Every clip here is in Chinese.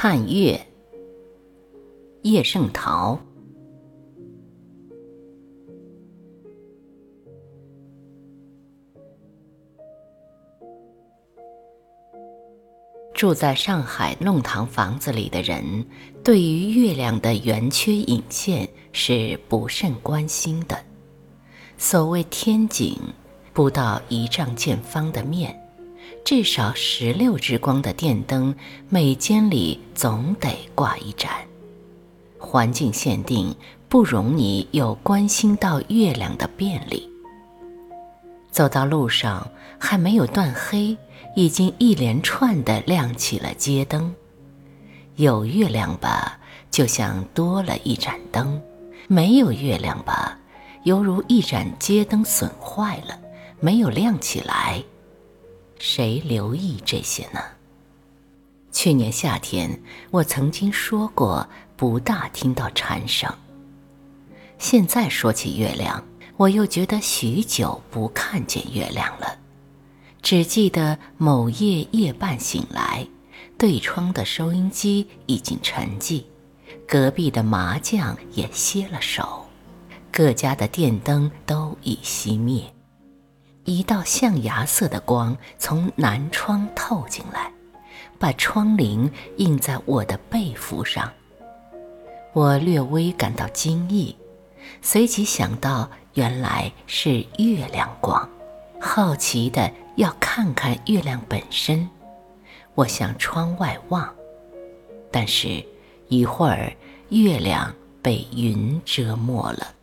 看月，叶圣陶。住在上海弄堂房子里的人，对于月亮的圆缺影线是不甚关心的。所谓天井，不到一丈见方的面，至少十六支光的电灯，每间里总得挂一盏。环境限定，不容你有关心到月亮的便利。走到路上，还没有断黑。已经一连串的亮起了街灯，有月亮吧，就像多了一盏灯；没有月亮吧，犹如一盏街灯损坏了，没有亮起来。谁留意这些呢？去年夏天，我曾经说过不大听到蝉声。现在说起月亮，我又觉得许久不看见月亮了。只记得某夜夜半醒来，对窗的收音机已经沉寂，隔壁的麻将也歇了手，各家的电灯都已熄灭。一道象牙色的光从南窗透进来，把窗棂映在我的背服上。我略微感到惊异，随即想到原来是月亮光，好奇的。要看看月亮本身，我向窗外望，但是，一会儿月亮被云遮没了。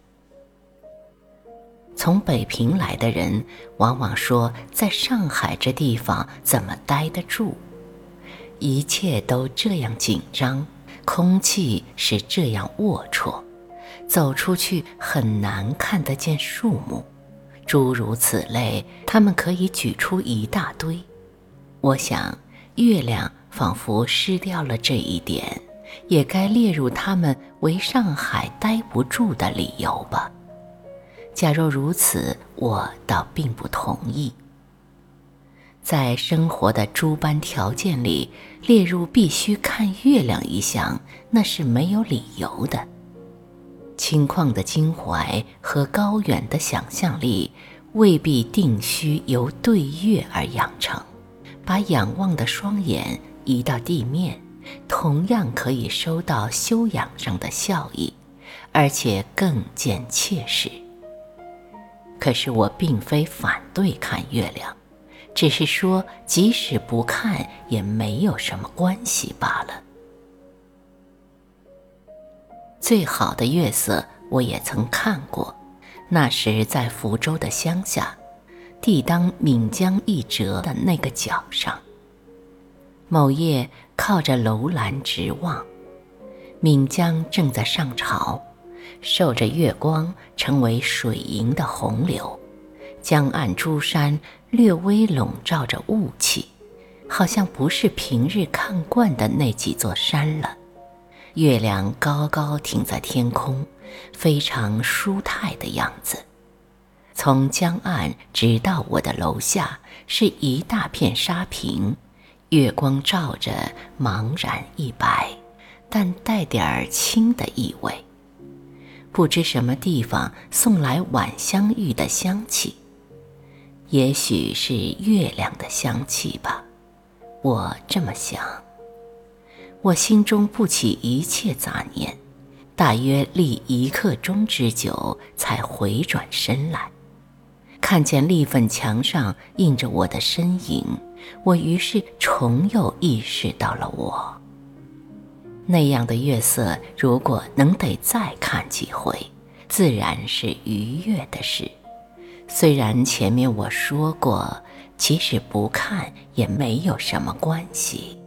从北平来的人往往说，在上海这地方怎么待得住？一切都这样紧张，空气是这样龌龊，走出去很难看得见树木。诸如此类，他们可以举出一大堆。我想，月亮仿佛失掉了这一点，也该列入他们为上海待不住的理由吧。假若如此，我倒并不同意。在生活的诸般条件里，列入必须看月亮一项，那是没有理由的。轻旷的襟怀和高远的想象力，未必定需由对月而养成。把仰望的双眼移到地面，同样可以收到修养上的效益，而且更见切实。可是我并非反对看月亮，只是说，即使不看，也没有什么关系罢了。最好的月色，我也曾看过。那时在福州的乡下，地当闽江一折的那个角上。某夜靠着楼栏直望，闽江正在上潮，受着月光成为水银的洪流。江岸诸山略微笼罩着雾气，好像不是平日看惯的那几座山了。月亮高高停在天空，非常舒泰的样子。从江岸直到我的楼下，是一大片沙坪，月光照着，茫然一白，但带点儿青的意味。不知什么地方送来晚香玉的香气，也许是月亮的香气吧，我这么想。我心中不起一切杂念，大约立一刻钟之久，才回转身来，看见立粉墙上印着我的身影，我于是重又意识到了我。那样的月色，如果能得再看几回，自然是愉悦的事。虽然前面我说过，即使不看也没有什么关系。